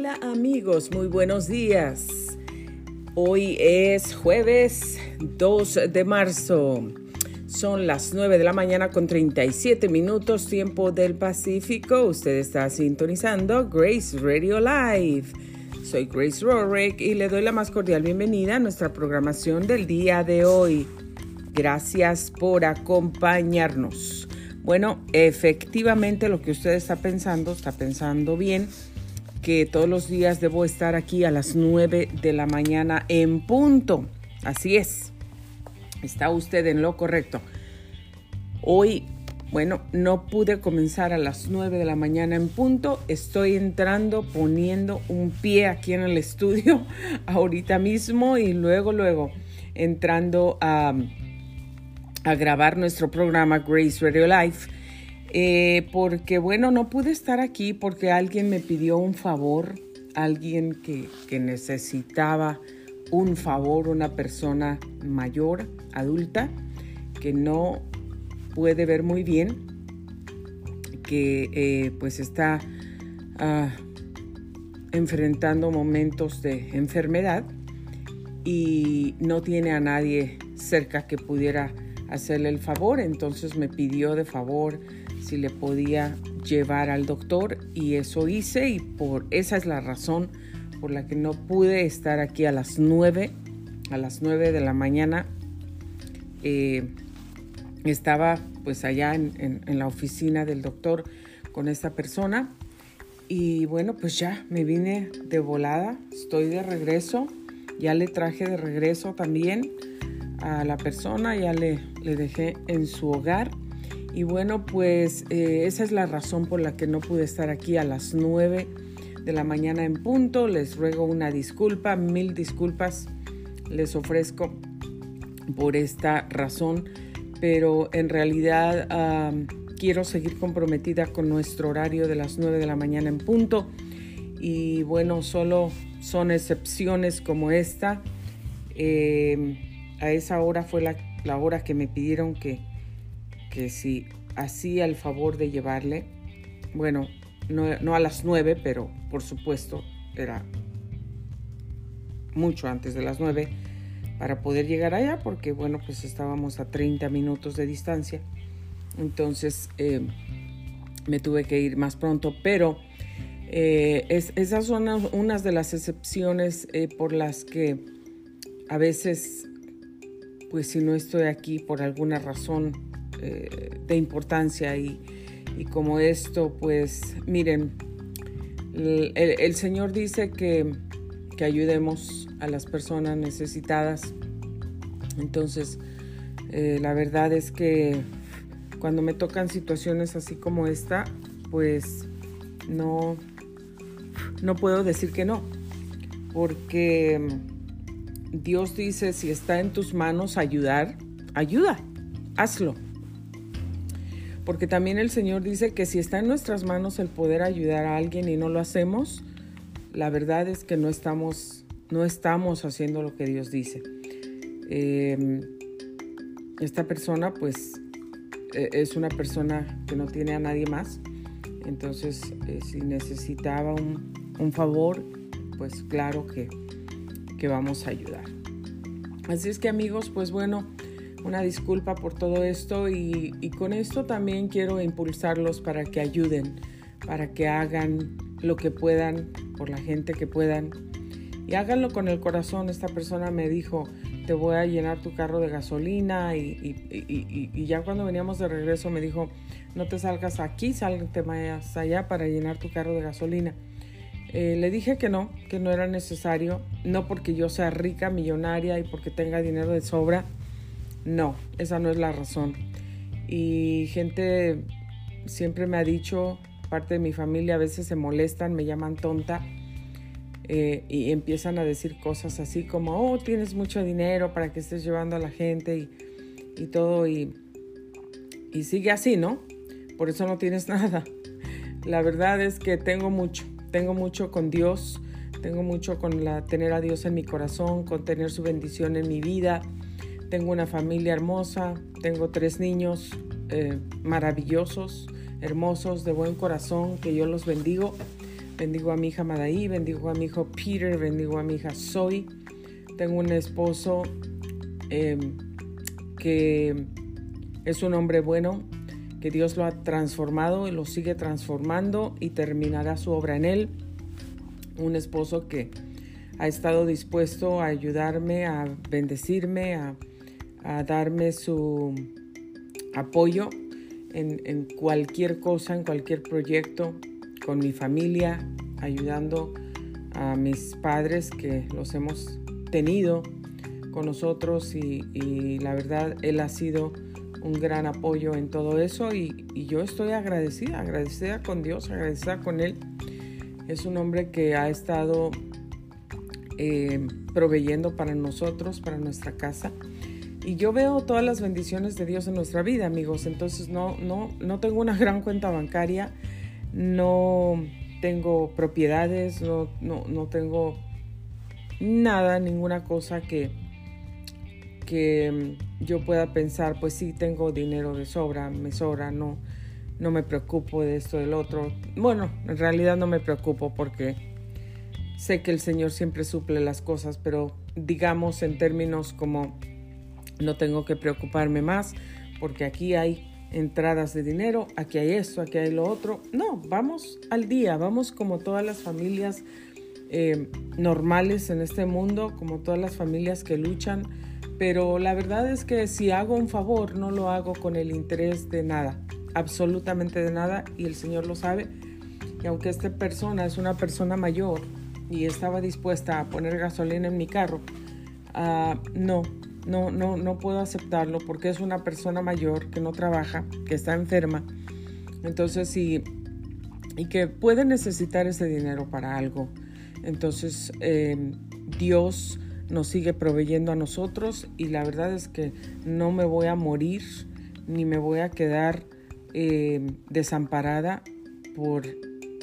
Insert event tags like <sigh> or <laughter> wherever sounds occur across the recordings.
Hola amigos, muy buenos días. Hoy es jueves 2 de marzo. Son las 9 de la mañana con 37 minutos tiempo del Pacífico. Usted está sintonizando Grace Radio Live. Soy Grace Rorick y le doy la más cordial bienvenida a nuestra programación del día de hoy. Gracias por acompañarnos. Bueno, efectivamente lo que usted está pensando, está pensando bien que todos los días debo estar aquí a las 9 de la mañana en punto. Así es. Está usted en lo correcto. Hoy, bueno, no pude comenzar a las 9 de la mañana en punto. Estoy entrando poniendo un pie aquí en el estudio <laughs> ahorita mismo y luego, luego entrando a, a grabar nuestro programa Grace Radio Life eh, porque bueno, no pude estar aquí porque alguien me pidió un favor, alguien que, que necesitaba un favor, una persona mayor, adulta, que no puede ver muy bien, que eh, pues está ah, enfrentando momentos de enfermedad y no tiene a nadie cerca que pudiera hacerle el favor, entonces me pidió de favor si le podía llevar al doctor y eso hice y por esa es la razón por la que no pude estar aquí a las 9, a las 9 de la mañana. Eh, estaba pues allá en, la oficina del doctor con esta persona y bueno pues ya me vine de volada, estoy de regreso, ya le traje de regreso también a la persona, ya le, le dejé en su hogar y bueno, pues eh, esa es la razón por la que no pude estar aquí a las 9 de la mañana en punto. Les ruego una disculpa, mil disculpas les ofrezco por esta razón, pero en realidad quiero seguir comprometida con nuestro horario de las 9 de la mañana en punto. Y bueno, solo son excepciones como esta. Eh, a esa hora fue la hora que me pidieron que que si hacía el favor de llevarle, bueno, no, a las nueve, pero por supuesto era mucho antes de las nueve para poder llegar allá, porque bueno, pues estábamos a 30 minutos de distancia. Entonces eh, me tuve que ir más pronto, pero eh, esas son unas de las excepciones eh, por las que a veces, pues si no estoy aquí por alguna razón eh, de importancia y, como esto, pues miren, el, Señor dice que, que, ayudemos a las personas necesitadas. Entonces, eh, la verdad es que cuando me tocan situaciones así como esta, pues no, no puedo decir que no, porque Dios dice, si está en tus manos ayudar, ayuda, hazlo porque también el Señor dice que si está en nuestras manos el poder ayudar a alguien y no lo hacemos, la verdad es que no estamos, no estamos haciendo lo que Dios dice. Em, esta persona pues e, es una persona que no tiene a nadie más, entonces eh, si necesitaba un, un, favor, pues claro que, que vamos a ayudar. Así es que amigos, pues bueno, una disculpa por todo esto y, con esto también quiero impulsarlos para que ayuden, para que hagan lo que puedan por la gente que puedan y háganlo con el corazón. Esta persona me dijo, te voy a llenar tu carro de gasolina y, ya cuando veníamos de regreso me dijo, no te salgas aquí, salte más allá para llenar tu carro de gasolina. Eh, le dije que no, que no era necesario, no porque yo sea rica, millonaria y porque tenga dinero de sobra, no, esa no es la razón. Y gente siempre me ha dicho, parte de mi familia a veces se molestan, me llaman tonta eh, y empiezan a decir cosas así como, oh, tienes mucho dinero para que estés llevando a la gente y, y todo y, y sigue así, ¿no? Por eso no tienes <laughs> nada. La verdad es que tengo mucho, tengo mucho con Dios, tengo mucho con la, tener a Dios en mi corazón, con tener su bendición en mi vida tengo una familia hermosa, tengo tres niños eh, maravillosos, hermosos, de buen corazón, que yo los bendigo. Bendigo a mi hija Madaí, bendigo a mi hijo Peter, bendigo a mi hija Zoe. Tengo un esposo em, que es un hombre bueno, que Dios lo ha transformado y lo sigue transformando y terminará su obra en él. Un esposo que ha estado dispuesto a ayudarme, a bendecirme, a, darme su apoyo en, en, cualquier cosa, en cualquier proyecto, con mi familia, ayudando a mis padres que los hemos tenido con nosotros y, la verdad él ha sido un gran apoyo en todo eso y, yo estoy agradecida, agradecida con Dios, agradecida con él. Es un hombre que ha estado eh, proveyendo para nosotros, para nuestra casa. Y yo veo todas las bendiciones de Dios en nuestra vida, amigos. Entonces no, no, no tengo una gran cuenta bancaria, no tengo propiedades, no, no, no tengo nada, ninguna cosa que, que yo pueda pensar, pues sí, tengo dinero de sobra, me sobra, no, no me preocupo de esto, del otro. Bueno, en realidad no me preocupo porque sé que el Señor siempre suple las cosas, pero digamos en términos como no tengo que preocuparme más porque aquí hay entradas de dinero, aquí hay esto, aquí hay lo otro. No, vamos al día, vamos como todas las familias eh, normales en este mundo, como todas las familias que luchan, pero la verdad es que si hago un favor, no lo hago con el interés de nada, absolutamente de nada, y el Señor lo sabe. Y aunque esta persona es una persona mayor y estaba dispuesta a poner gasolina en mi carro, uh, no, no, no, no puedo aceptarlo porque es una persona mayor que no trabaja, que está enferma. Entonces, sí, y que puede necesitar ese dinero para algo. Entonces, eh, Dios nos sigue proveyendo a nosotros y la verdad es que no me voy a morir ni me voy a quedar eh, desamparada por,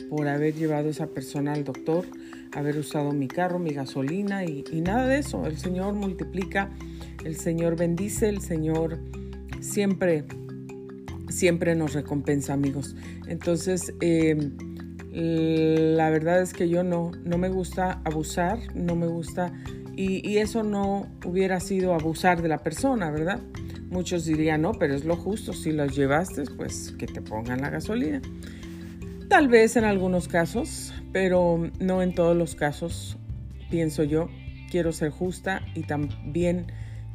por haber llevado a esa persona al doctor, haber usado mi carro, mi gasolina y, nada de eso. El Señor multiplica, el Señor bendice, el Señor siempre, siempre nos recompensa, amigos. Entonces, eh, la verdad es que yo no, no me gusta abusar, no me gusta, y, eso no hubiera sido abusar de la persona, ¿verdad? Muchos dirían, no, pero es lo justo, si los llevaste, pues que te pongan la gasolina. Tal vez en algunos casos, pero no en todos los casos, pienso yo. Quiero ser justa y también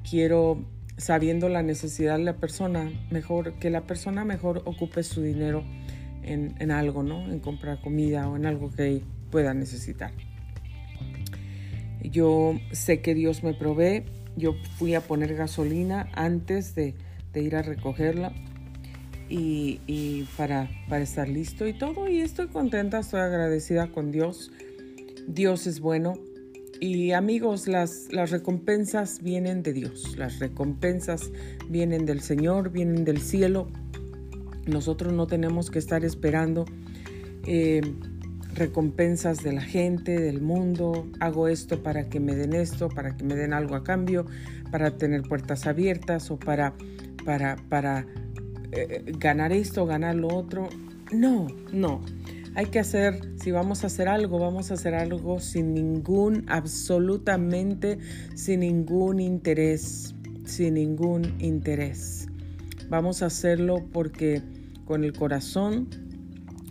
quiero, sabiendo la necesidad de la persona, mejor que la persona mejor ocupe su dinero en, algo, ¿no? En comprar comida o en algo que pueda necesitar. Yo sé que Dios me provee. Yo fui a poner gasolina antes de, ir a recogerla y, para, para, estar listo y todo. Y estoy contenta, estoy agradecida con Dios. Dios es bueno. Y amigos, las, las recompensas vienen de Dios. Las recompensas vienen del Señor, vienen del cielo. Nosotros no tenemos que estar esperando eh, recompensas de la gente, del mundo. Hago esto para que me den esto, para que me den algo a cambio, para tener puertas abiertas o para, para, para eh, ganar esto, ganar lo otro. No, no. Hay que hacer, si vamos a hacer algo, vamos a hacer algo sin ningún, absolutamente sin ningún interés, sin ningún interés. Vamos a hacerlo porque con el corazón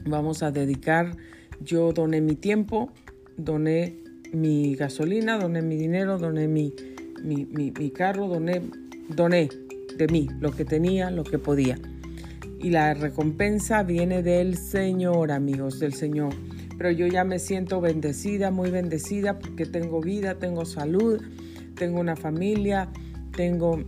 vamos a dedicar, yo doné mi tiempo, doné mi gasolina, doné mi dinero, doné mi, mi, carro, doné, doné de mí lo que tenía, lo que podía. Y la recompensa viene del Señor, amigos, del Señor. Pero yo ya me siento bendecida, muy bendecida, porque tengo vida, tengo salud, tengo una familia, tengo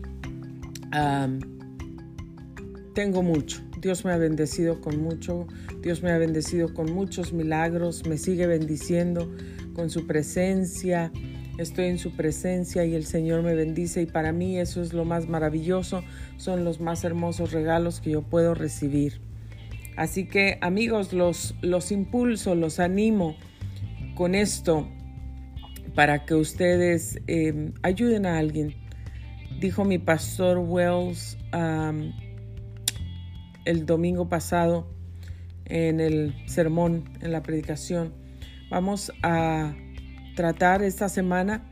tengo mucho. Dios me ha bendecido con mucho, Dios me ha bendecido con muchos milagros, me sigue bendiciendo con su presencia. Estoy en su presencia y el Señor me bendice y para mí eso es lo más maravilloso, son los más hermosos regalos que yo puedo recibir. Así que amigos, los, los impulso, los animo con esto para que ustedes eh, ayuden a alguien. Dijo mi pastor Wells, el domingo pasado en el sermón, en la predicación, Vamos a tratar esta semana,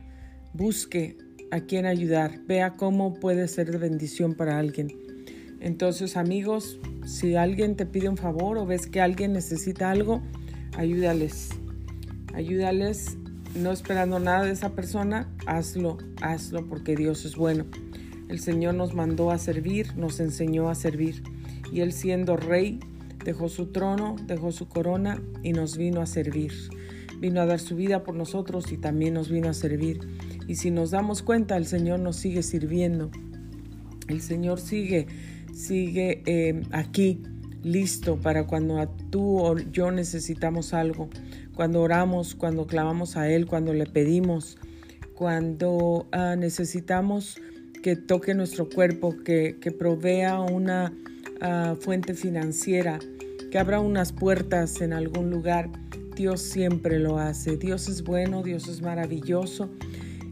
busque a quién ayudar, vea cómo puede ser de bendición para alguien. Entonces, amigos, si alguien te pide un favor o ves que alguien necesita algo, ayúdales. Ayúdales, no esperando nada de esa persona, hazlo, hazlo porque Dios es bueno. El Señor nos mandó a servir, nos enseñó a servir. Y Él siendo rey, dejó su trono, dejó su corona y nos vino a servir. Vino a dar su vida por nosotros y también nos vino a servir. Y si nos damos cuenta, el Señor nos sigue sirviendo. El Señor sigue, sigue eh, aquí, listo para cuando tú o yo necesitamos algo. Cuando oramos, cuando clamamos a Él, cuando le pedimos, cuando ah, necesitamos que toque nuestro cuerpo, que, que provea una ah, fuente financiera, que abra unas puertas en algún lugar. Dios siempre lo hace. Dios es bueno, Dios es maravilloso.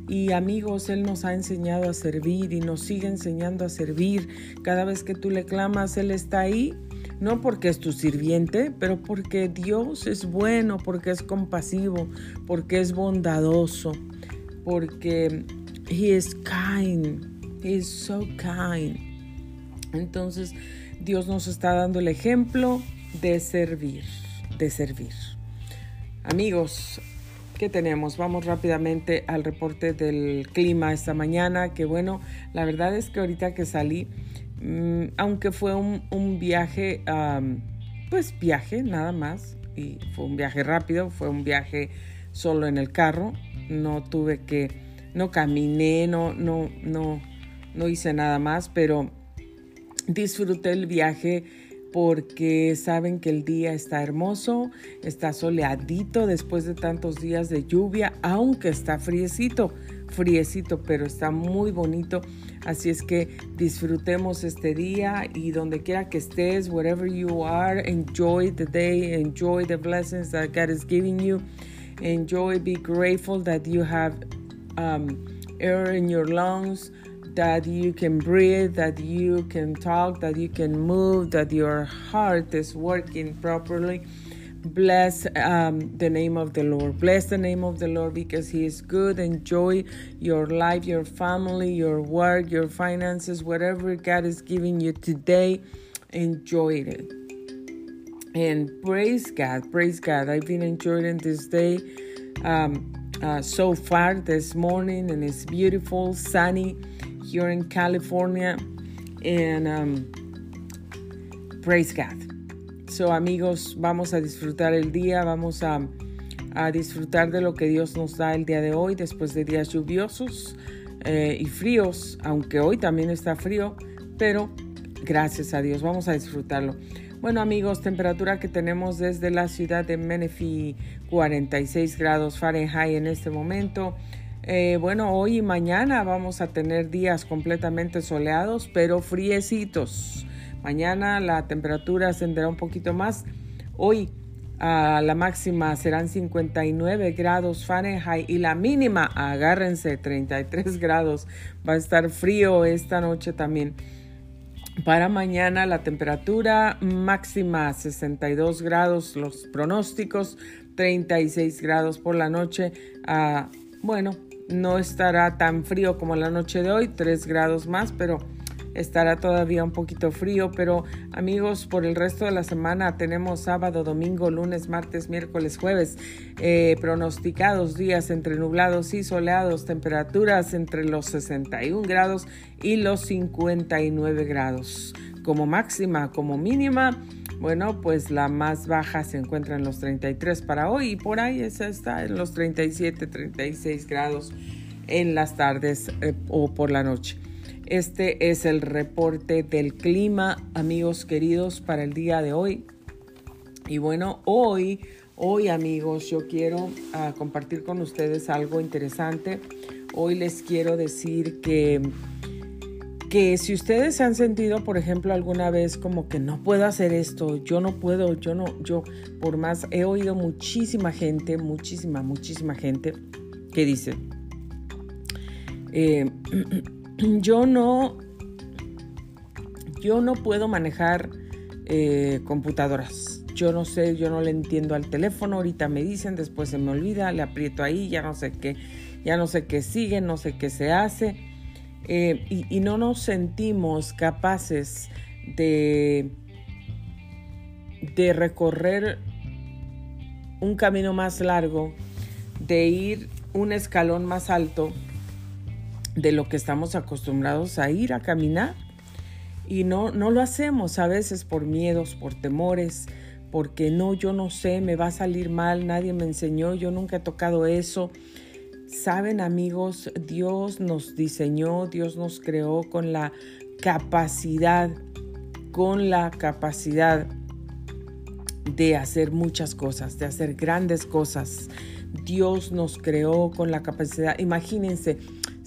Y amigos, Él nos ha enseñado a servir y nos sigue enseñando a servir. Cada vez que tú le clamas, Él está ahí. No porque es tu sirviente, pero porque Dios es bueno, porque es compasivo, porque es bondadoso, porque He is kind. He is so kind. Entonces, Dios nos está dando el ejemplo de servir, de servir. Amigos, ¿Qué tenemos? Vamos rápidamente al reporte del clima esta mañana, que bueno, la verdad es que ahorita que salí, mm, aunque fue un, viaje, pues viaje nada más, y fue un viaje rápido, fue un viaje solo en el carro, no tuve que, no caminé, no, no, no, no hice nada más, pero disfruté el viaje porque saben que el día está hermoso, está soleadito después de tantos días de lluvia, aunque está friecito, friecito, pero está muy bonito. Así es que disfrutemos este día y donde quiera que estés, wherever you are, enjoy the day, enjoy the blessings that God is giving you. Enjoy, be grateful that you have um, air in your lungs. That you can breathe, that you can talk, that you can move, that your heart is working properly. Bless um, the name of the Lord. Bless the name of the Lord because He is good. Enjoy your life, your family, your work, your finances, whatever God is giving you today. Enjoy it. And praise God. Praise God. I've been enjoying this day um, uh, so far this morning, and it's beautiful, sunny here in California. And um, praise God. So, amigos, vamos a disfrutar el día, vamos a, a, disfrutar de lo que Dios nos da el día de hoy, después de días lluviosos eh, y fríos, aunque hoy también está frío, pero gracias a Dios, vamos a disfrutarlo. Bueno amigos, temperatura que tenemos desde la ciudad de Menifee, 46 grados Fahrenheit en este momento. Eh, bueno, hoy y mañana vamos a tener días completamente soleados, pero friecitos. Mañana la temperatura ascenderá un poquito más. Hoy la máxima serán 59 grados Fahrenheit y la mínima, agárrense, 33 grados. Va a estar frío esta noche también. Para mañana la temperatura máxima 62 grados, los pronósticos 36 grados por la noche. Ah, bueno, no estará tan frío como la noche de hoy, 3 grados más, pero estará todavía un poquito frío. Pero amigos, por el resto de la semana tenemos sábado, domingo, lunes, martes, miércoles, jueves, eh, pronosticados días entre nublados y soleados, temperaturas entre los 61 grados y los 59 grados. Como máxima, como mínima, bueno, pues la más baja se encuentra en los 33 para hoy y por ahí esa está en los 37, 36 grados en las tardes eh, o por la noche. Este es el reporte del clima, amigos queridos, para el día de hoy. Y bueno, hoy, hoy amigos, yo quiero ah, compartir con ustedes algo interesante. Hoy les quiero decir que que si ustedes se han sentido, por ejemplo, alguna vez como que no puedo hacer esto, yo no puedo, yo no, yo, por más, he oído muchísima gente, muchísima, muchísima gente que dice, eh, <clears throat> yo no, yo no puedo manejar eh, computadoras. Yo no sé, yo no le entiendo al teléfono, ahorita me dicen, después se me olvida, le aprieto ahí, ya no sé qué, ya no sé qué sigue, no sé qué se hace. Eh, y, y no nos sentimos capaces de, de recorrer un camino más largo, de ir un escalón más alto de lo que estamos acostumbrados a ir a caminar. Y no, no lo hacemos a veces por miedos, por temores, porque no, yo no sé, me va a salir mal, nadie me enseñó, yo nunca he tocado eso. Saben amigos, Dios nos diseñó, Dios nos creó con la capacidad, con la capacidad de hacer muchas cosas, de hacer grandes cosas. Dios nos creó con la capacidad, imagínense,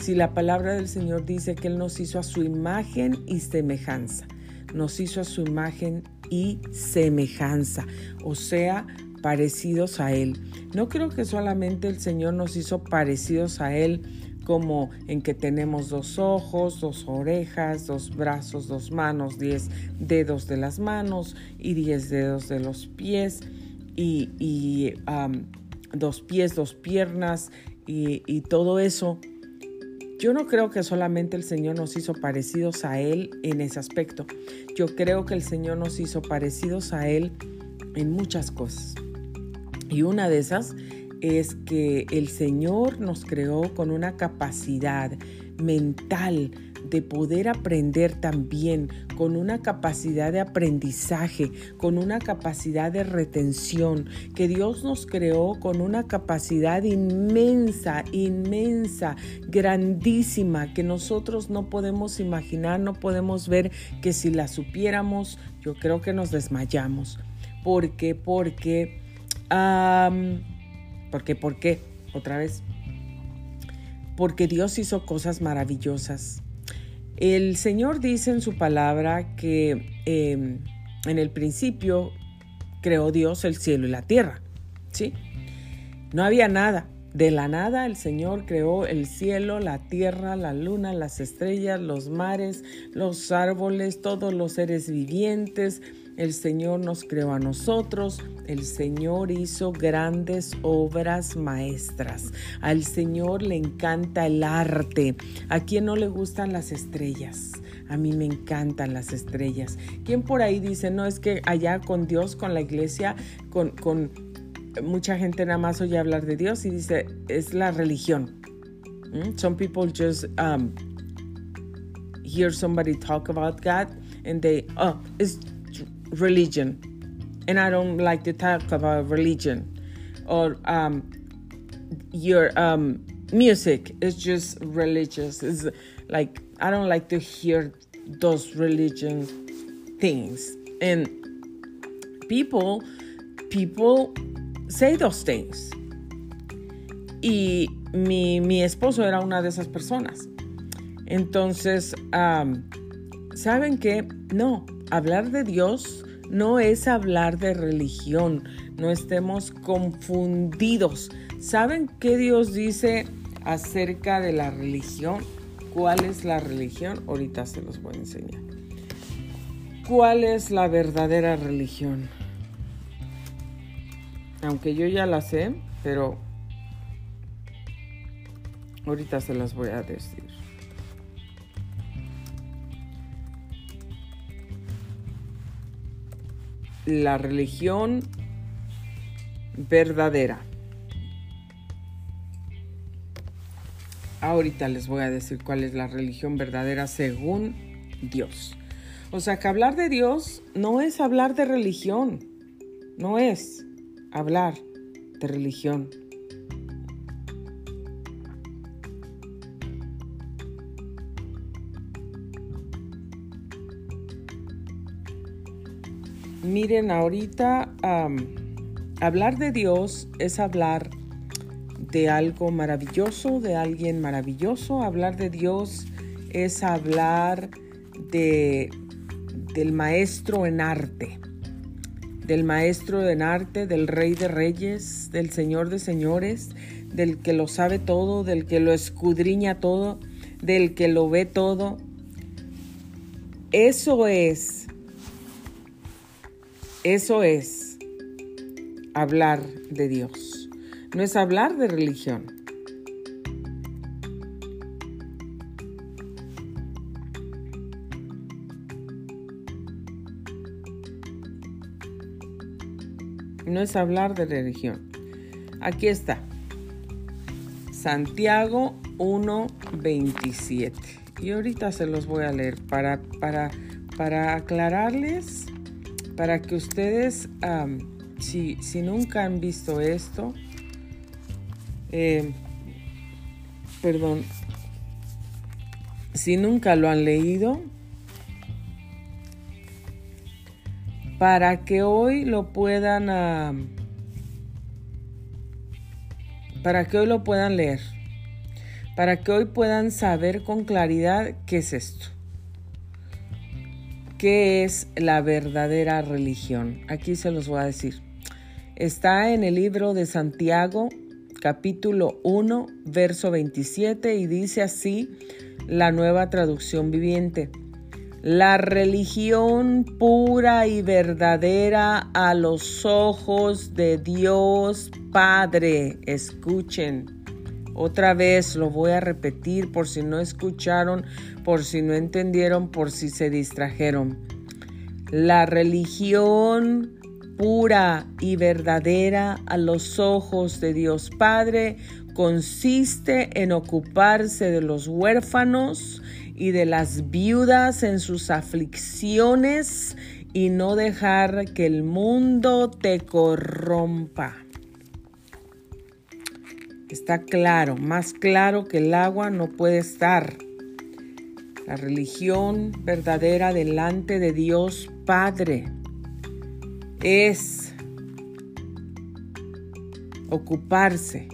si la palabra del Señor dice que Él nos hizo a su imagen y semejanza, nos hizo a su imagen y semejanza, o sea, parecidos a Él. No creo que solamente el Señor nos hizo parecidos a Él como en que tenemos dos ojos, dos orejas, dos brazos, dos manos, diez dedos de las manos y diez dedos de los pies y, dos pies, dos piernas y todo eso yo no creo que solamente el Señor nos hizo parecidos a Él en ese aspecto. Yo creo que el Señor nos hizo parecidos a Él en muchas cosas. Y una de esas es que el Señor nos creó con una capacidad mental de poder aprender también, con una capacidad de aprendizaje, con una capacidad de retención, que Dios nos creó con una capacidad inmensa, inmensa, grandísima, que nosotros no podemos imaginar, no podemos ver, que si la supiéramos, yo creo que nos desmayamos. ¿Por qué? Porque, porque, ¿por qué? Otra vez. Porque Dios hizo cosas maravillosas. El Señor dice en su palabra que em, en el principio creó Dios el cielo y la tierra. ¿Sí? No había nada. De la nada el Señor creó el cielo, la tierra, la luna, las estrellas, los mares, los árboles, todos los seres vivientes, el Señor nos creó a nosotros, el Señor hizo grandes obras maestras. Al Señor le encanta el arte. ¿A quién no le gustan las estrellas? A mí me encantan las estrellas. ¿Quién por ahí dice, no, es que allá con Dios, con la iglesia, con, con mucha gente nada más oye hablar de Dios y dice, es la religión. ¿Mm? Some people just um, hear somebody talk about God and they, oh, it's religion. And I don't like to talk about religion. Or um, your um, music It's just religious. It's like, I don't like to hear those religion things. And people, people say those things. Y mi, mi esposo era una de esas personas. Entonces, um, ¿saben qué? No, hablar de Dios no es hablar de religión, no estemos confundidos. ¿Saben qué Dios dice acerca de la religión? ¿Cuál es la religión? Ahorita se los voy a enseñar. ¿Cuál es la verdadera religión? Aunque yo ya la sé, pero ahorita se las voy a decir. La religión verdadera. Ahorita les voy a decir cuál es la religión verdadera según Dios. O sea que hablar de Dios no es hablar de religión, no es hablar de religión. Miren, ahorita hablar de Dios es hablar de algo maravilloso, de alguien maravilloso. Hablar de Dios es hablar de, del maestro en arte, del maestro en arte, del rey de reyes, del señor de señores, del que lo sabe todo, del que lo escudriña todo, del que lo ve todo. Eso es Eso es hablar de Dios. No es hablar de religión. No es hablar de religión. Aquí está. Santiago 1.27. Y ahorita se los voy a leer para, para, para aclararles, para que ustedes, si, si, nunca han visto esto, eh, perdón, si nunca lo han leído, para que hoy lo puedan para que hoy lo puedan leer, para que hoy puedan saber con claridad qué es esto, qué es la verdadera religión. Aquí se los voy a decir. Está en el libro de Santiago, capítulo 1, verso 27, y dice así la nueva traducción viviente. La religión pura y verdadera a los ojos de Dios Padre. Escuchen. Otra vez lo voy a repetir por si no escucharon, por si no entendieron, por si se distrajeron. La religión pura y verdadera a los ojos de Dios Padre consiste en ocuparse de los huérfanos y de las viudas en sus aflicciones y no dejar que el mundo te corrompa. Está claro, más claro que el agua no puede estar. La religión verdadera delante de Dios Padre es ocuparse,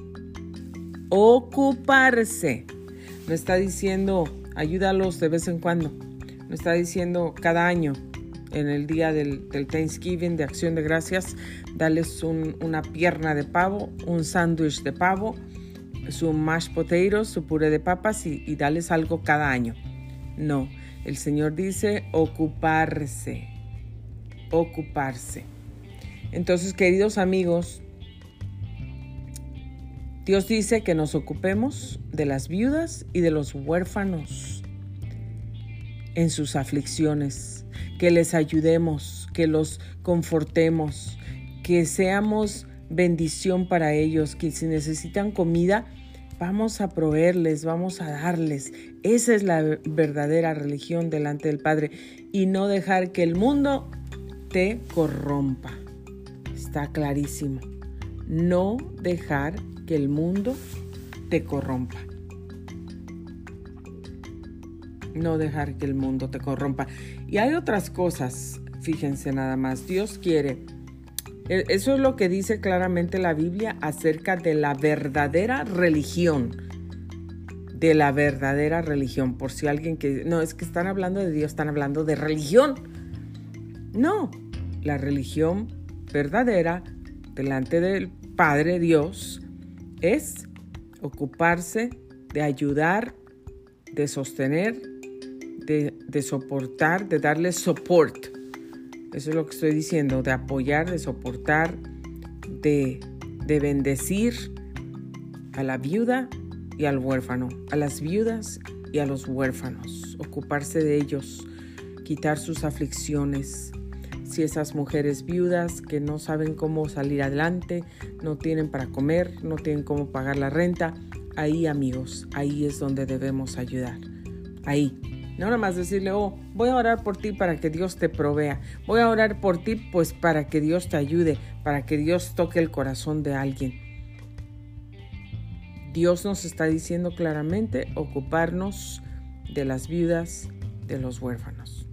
ocuparse. No está diciendo ayúdalos de vez en cuando. Me está diciendo cada año, en el día del, Thanksgiving, de Acción de Gracias, darles una pierna de pavo, un sándwich de pavo, su mashed potatoes, su puré de papas y, y darles algo cada año. No, el Señor dice ocuparse, ocuparse. Entonces, queridos amigos, Dios dice que nos ocupemos de las viudas y de los huérfanos en sus aflicciones, que les ayudemos, que los confortemos, que seamos bendición para ellos, que si necesitan comida, vamos a proveerles, vamos a darles. Esa es la verdadera religión delante del Padre y no dejar que el mundo te corrompa. Está clarísimo. No dejar que el mundo te corrompa. No dejar que el mundo te corrompa. Y hay otras cosas, fíjense nada más. Dios quiere. E, eso es lo que dice claramente la Biblia acerca de la verdadera religión. De la verdadera religión. Por si alguien que... No, es que están hablando de Dios, están hablando de religión. No, la religión verdadera delante del Padre Dios es ocuparse de ayudar, de sostener, de, soportar, de darle support. Eso es lo que estoy diciendo, de apoyar, de soportar, de, de bendecir a la viuda y al huérfano, a las viudas y a los huérfanos, ocuparse de ellos, quitar sus aflicciones, si esas mujeres viudas que no saben cómo salir adelante, no tienen para comer, no tienen cómo pagar la renta, ahí amigos, ahí es donde debemos ayudar. Ahí. No nada más decirle, oh, voy a orar por ti para que Dios te provea. Voy a orar por ti pues para que Dios te ayude, para que Dios toque el corazón de alguien. Dios nos está diciendo claramente ocuparnos de las viudas, de los huérfanos.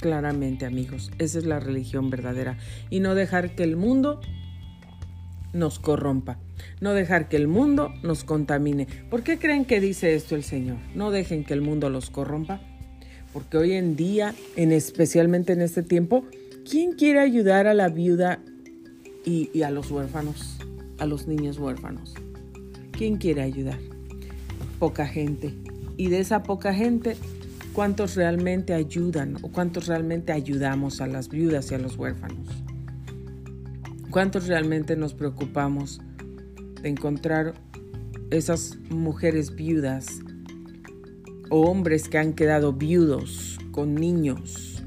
Claramente, amigos, esa es la religión verdadera. Y no dejar que el mundo nos corrompa. No dejar que el mundo nos contamine. ¿Por qué creen que dice esto el Señor? No dejen que el mundo los corrompa. Porque hoy en día, en especialmente en este tiempo, ¿quién quiere ayudar a la viuda y, y a los huérfanos, a los niños huérfanos? ¿Quién quiere ayudar? Poca gente. Y de esa poca gente, cuántos realmente ayudan o cuántos realmente ayudamos a las viudas y a los huérfanos. ¿Cuántos realmente nos preocupamos de encontrar esas mujeres viudas o hombres que han quedado viudos con niños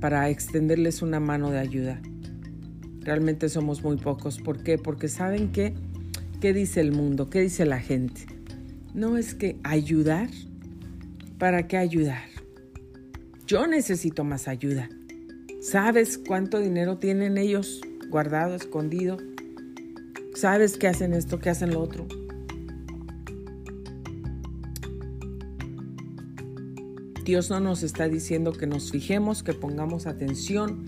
para extenderles una mano de ayuda? Realmente somos muy pocos. ¿Por qué? Porque saben que, ¿qué dice el mundo? ¿Qué dice la gente? No es que ayudar. ¿Para qué ayudar? Yo necesito más ayuda. ¿Sabes cuánto dinero tienen ellos guardado, escondido? ¿Sabes qué hacen esto, qué hacen lo otro? Dios no nos está diciendo que nos fijemos, que pongamos atención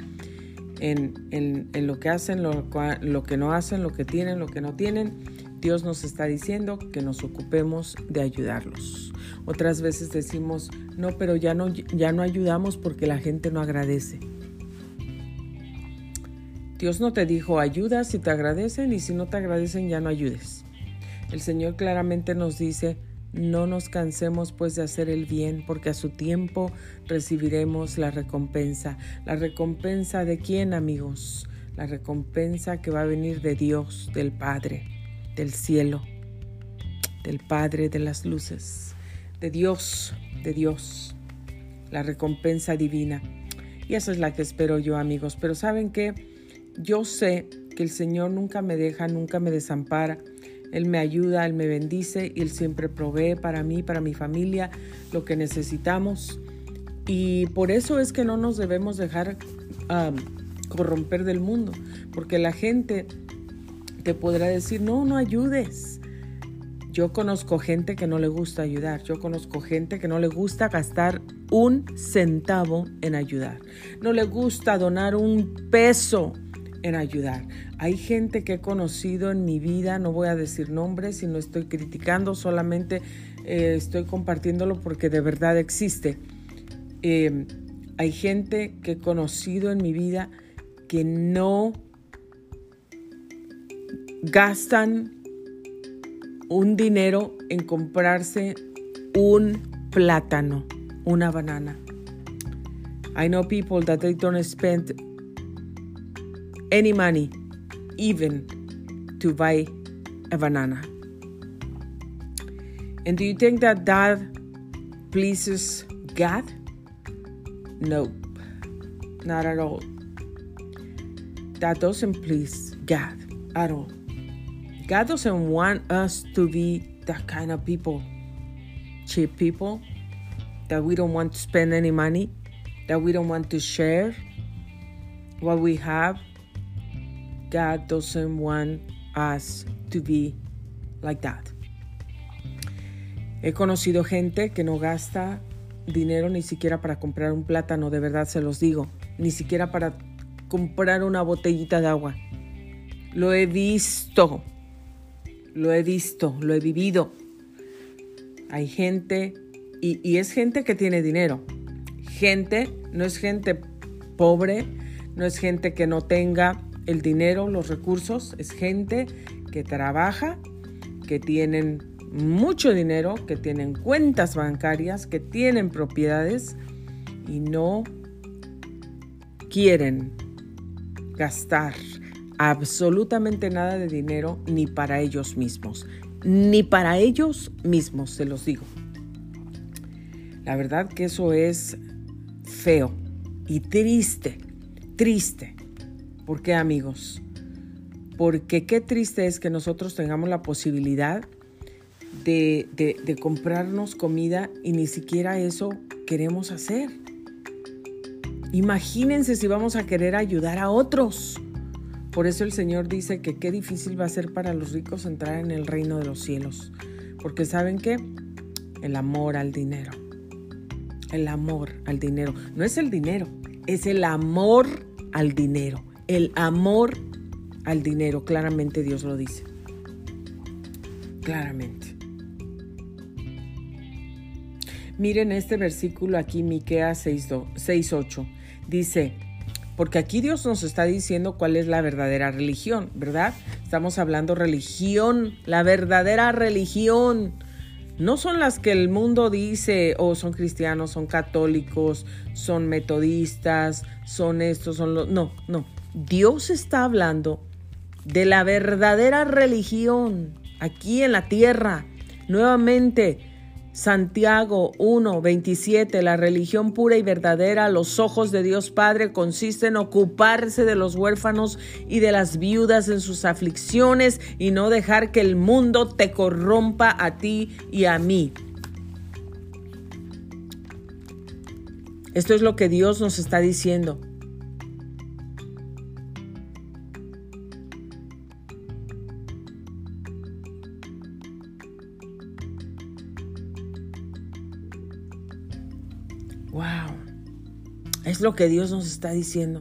en, lo que hacen, lo, lo que no hacen, lo que tienen, lo que no tienen. Dios nos está diciendo que nos ocupemos de ayudarlos. Otras veces decimos, no, pero ya no, ya no ayudamos porque la gente no agradece. Dios no te dijo ayuda si te agradecen y si no te agradecen ya no ayudes. El Señor claramente nos dice, no nos cansemos pues de hacer el bien, porque a su tiempo recibiremos la recompensa. ¿La recompensa de quién, amigos? La recompensa que va a venir de Dios, del Padre, del cielo, del Padre de las luces, de Dios, de Dios, la recompensa divina. Y esa es la que espero yo, amigos. Pero ¿saben qué? Yo sé que el Señor nunca me deja, nunca me desampara él me ayuda, Él me bendice y Él siempre provee para mí, para mi familia, lo que necesitamos. Y por eso es que no nos debemos dejar corromper del mundo, porque la gente te podrá decir, no, no ayudes. Yo conozco gente que no le gusta ayudar, yo conozco gente que no le gusta gastar un centavo en ayudar, no le gusta donar un peso en ayudar. Hay gente que he conocido en mi vida, no voy a decir nombres y no estoy criticando, solamente eh, estoy compartiéndolo porque de verdad existe. Eh, hay gente que he conocido en mi vida que no gastan un dinero en comprarse un plátano, una banana. I know people that they don't spend any money, even to buy a banana. And do you think that that pleases God? Nope, not at all. That doesn't please God at all. God doesn't want us to be that kind of people, cheap people, that we don't want to spend any money, that we don't want to share what we have God doesn't want us to be like that. He conocido gente que no gasta dinero ni siquiera para comprar un plátano, de verdad se los digo, ni siquiera para comprar una botellita de agua. Lo he visto, lo he visto, lo he vivido. Hay gente, y, y es gente que tiene dinero. Gente, no es gente pobre, no es gente que no tenga el dinero, los recursos, es gente que trabaja, que tienen mucho dinero, que tienen cuentas bancarias, que tienen propiedades y no quieren gastar absolutamente nada de dinero ni para ellos mismos, ni para ellos mismos, se los digo. La verdad que eso es feo y triste, triste. ¿Por qué amigos? Porque qué triste es que nosotros tengamos la posibilidad de, de, comprarnos comida y ni siquiera eso queremos hacer. Imagínense si vamos a querer ayudar a otros. Por eso el Señor dice que qué difícil va a ser para los ricos entrar en el reino de los cielos. Porque saben qué? El amor al dinero. El amor al dinero. No es el dinero, es el amor al dinero el amor al dinero. Claramente Dios lo dice. Claramente. Miren este versículo aquí, Miqueas 6.8. Dice, porque aquí Dios nos está diciendo cuál es la verdadera religión, ¿verdad? Estamos hablando religión, la verdadera religión. No son las que el mundo dice, oh, son cristianos, son católicos, son metodistas, son estos, son los... No, no. Dios está hablando de la verdadera religión aquí en la tierra. Nuevamente, Santiago 1, 27, la religión pura y verdadera los ojos de Dios Padre consiste en ocuparse de los huérfanos y de las viudas en sus aflicciones y no dejar que el mundo te corrompa a ti y a mí. Esto es lo que Dios nos está diciendo. Es lo que Dios nos está diciendo.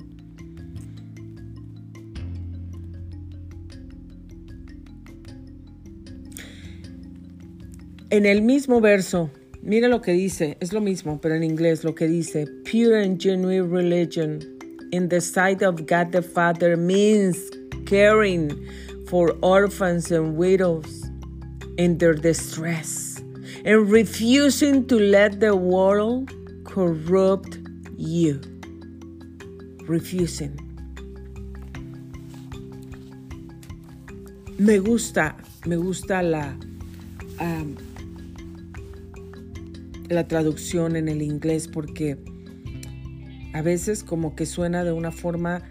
En el mismo verso, mire lo que dice, es lo mismo, pero en inglés lo que dice, pure and genuine religion in the sight of God the Father means caring for orphans and widows in their distress and refusing to let the world corrupt you. Refusing. Me gusta, me gusta la, la traducción en el inglés porque a veces como que suena de una forma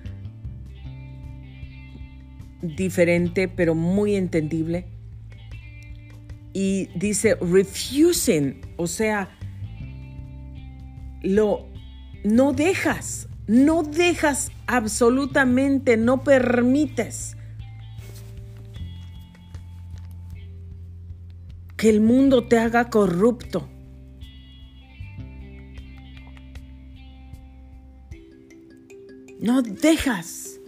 diferente pero muy entendible. Y dice refusing, o sea, lo no dejas, no dejas absolutamente, no permites que el mundo te haga corrupto. No dejas.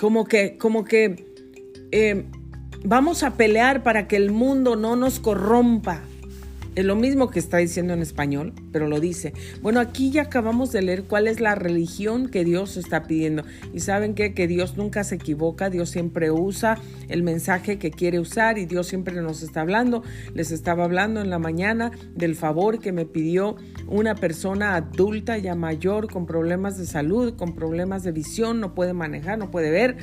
Como que, como que eh, vamos a pelear para que el mundo no nos corrompa. Es lo mismo que está diciendo en español, pero lo dice. Bueno, aquí ya acabamos de leer cuál es la religión que Dios está pidiendo. Y saben qué? que Dios nunca se equivoca, Dios siempre usa el mensaje que quiere usar y Dios siempre nos está hablando. Les estaba hablando en la mañana del favor que me pidió una persona adulta ya mayor con problemas de salud, con problemas de visión, no puede manejar, no puede ver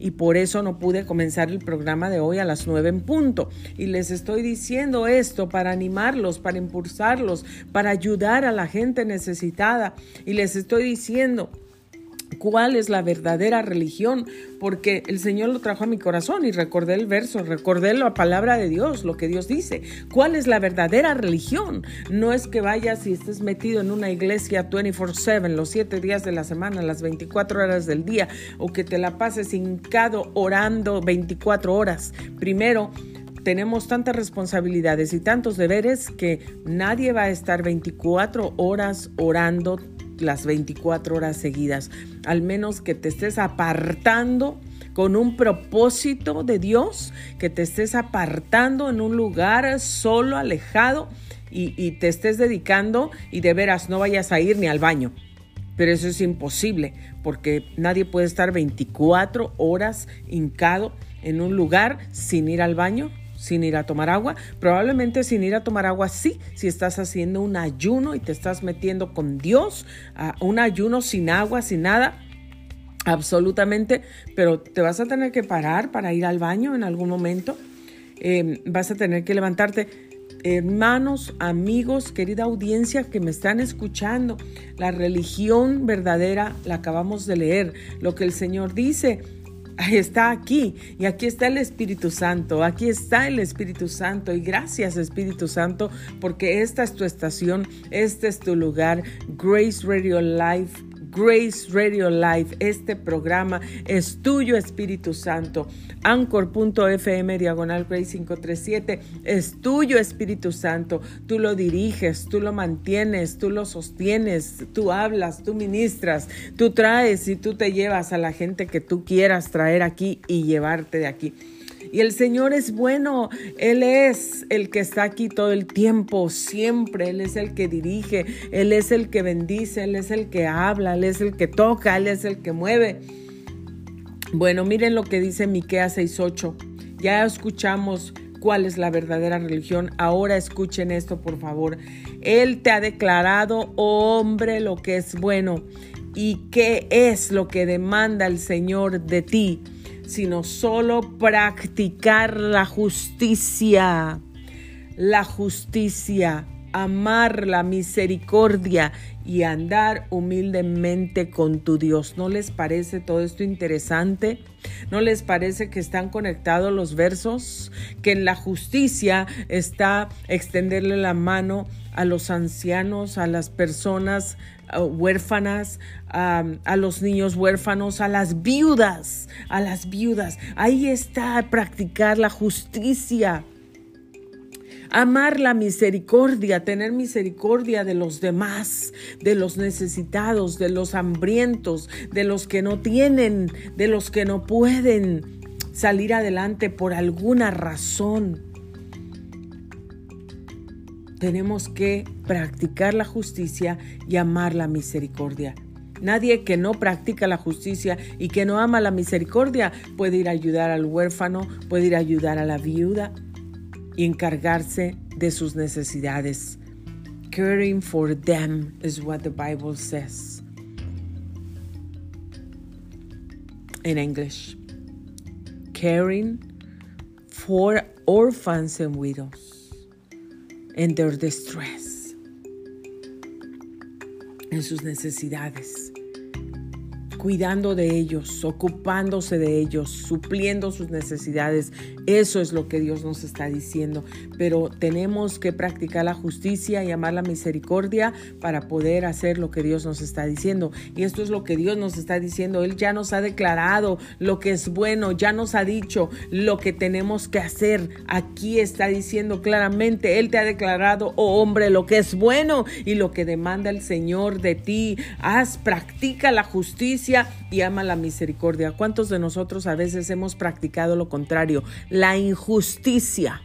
y por eso no pude comenzar el programa de hoy a las nueve en punto. Y les estoy diciendo esto para animarlos, para impulsarlos, para ayudar a la gente necesitada. Y les estoy diciendo cuál es la verdadera religión, porque el Señor lo trajo a mi corazón y recordé el verso, recordé la palabra de Dios, lo que Dios dice. ¿Cuál es la verdadera religión? No es que vayas y estés metido en una iglesia 24/7, los siete días de la semana, las 24 horas del día, o que te la pases hincado orando 24 horas. Primero, tenemos tantas responsabilidades y tantos deberes que nadie va a estar 24 horas orando las 24 horas seguidas, al menos que te estés apartando con un propósito de Dios, que te estés apartando en un lugar solo, alejado y, te estés dedicando y de veras no vayas a ir ni al baño. Pero eso es imposible porque nadie puede estar 24 horas hincado en un lugar sin ir al baño sin ir a tomar agua. Probablemente sin ir a tomar agua sí, si estás haciendo un ayuno y te estás metiendo con Dios, un ayuno sin agua, sin nada. Absolutamente, pero te vas a tener que parar para ir al baño en algún momento. Em, vas a tener que levantarte. Hermanos, amigos, querida audiencia que me están escuchando, la religión verdadera la acabamos de leer. Lo que el Señor dice está aquí. Y aquí está el Espíritu Santo, aquí está el Espíritu Santo. Y gracias Espíritu Santo porque esta es tu estación, este es tu lugar, Grace Radio Life Grace Radio Live. Este programa es tuyo, Espíritu Santo. Anchor.fm diagonal Grace 537 es tuyo, Espíritu Santo. Tú lo diriges, tú lo mantienes, tú lo sostienes, tú hablas, tú ministras, tú traes y tú te llevas a la gente que tú quieras traer aquí y llevarte de aquí. Y el Señor es bueno, Él es el que está aquí todo el tiempo, siempre, Él es el que dirige, Él es el que bendice, Él es el que habla, Él es el que toca, Él es el que mueve. Bueno, miren lo que dice Miqueas 6:8. Ya escuchamos cuál es la verdadera religión. Ahora escuchen esto, por favor. Él te ha declarado, hombre, lo que es bueno ¿Y qué es lo que demanda el Señor de ti? Sino solo practicar la justicia. La justicia, amar la misericordia y andar humildemente con tu Dios. ¿No les parece todo esto interesante? ¿No les parece que están conectados los versos? Que en la justicia está extenderle la mano a los ancianos, a las personas uh, huérfanas, a los niños huérfanos, a las viudas, a las viudas. Ahí está practicar la justicia amar la misericordia, tener misericordia de los demás, de los necesitados, de los hambrientos, de los que no tienen, de los que no pueden salir adelante por alguna razón. Tenemos que practicar la justicia y amar la misericordia. Nadie que no practica la justicia y que no ama la misericordia puede ir a ayudar al huérfano, puede ir a ayudar a la viuda, y encargarse de sus necesidades. Caring for them is what the Bible says. In English, caring for orphans and widows in their distress, en sus necesidades cuidando de ellos, ocupándose de ellos, supliendo sus necesidades. Eso es lo que Dios nos está diciendo. Pero tenemos que practicar la justicia y amar la misericordia para poder hacer lo que Dios nos está diciendo. Y esto es lo que Dios nos está diciendo. Él ya nos ha declarado lo que es bueno, ya nos ha dicho lo que tenemos que hacer. Aquí está diciendo claramente, Él te ha declarado, oh hombre, lo que es bueno y lo que demanda el Señor de ti. Haz, practica la justicia y ama la misericordia. ¿Cuántos de nosotros a veces hemos practicado lo contrario? La injusticia.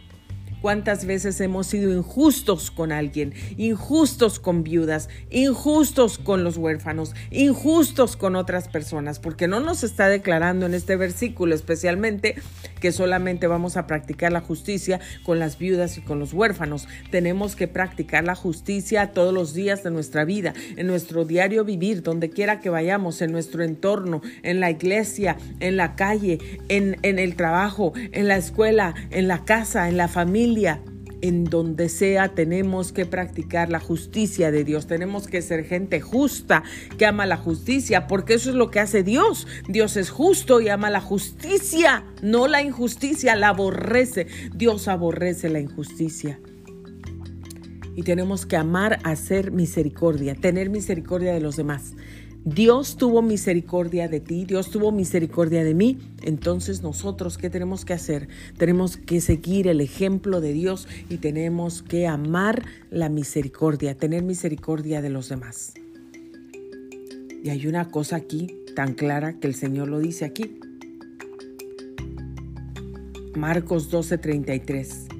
¿Cuántas veces hemos sido injustos con alguien, injustos con viudas, injustos con los huérfanos, injustos con otras personas? Porque no nos está declarando en este versículo especialmente que solamente vamos a practicar la justicia con las viudas y con los huérfanos. Tenemos que practicar la justicia todos los días de nuestra vida, en nuestro diario vivir, donde quiera que vayamos, en nuestro entorno, en la iglesia, en la calle, en, en el trabajo, en la escuela, en la casa, en la familia en donde sea tenemos que practicar la justicia de Dios. Tenemos que ser gente justa que ama la justicia, porque eso es lo que hace Dios. Dios es justo y ama la justicia, no la injusticia, la aborrece. Dios aborrece la injusticia. Y tenemos que amar, hacer misericordia, tener misericordia de los demás. Dios tuvo misericordia de ti, Dios tuvo misericordia de mí. Entonces nosotros, ¿qué tenemos que hacer? Tenemos que seguir el ejemplo de Dios y tenemos que amar la misericordia, tener misericordia de los demás. Y hay una cosa aquí tan clara que el Señor lo dice aquí. Marcos 12:33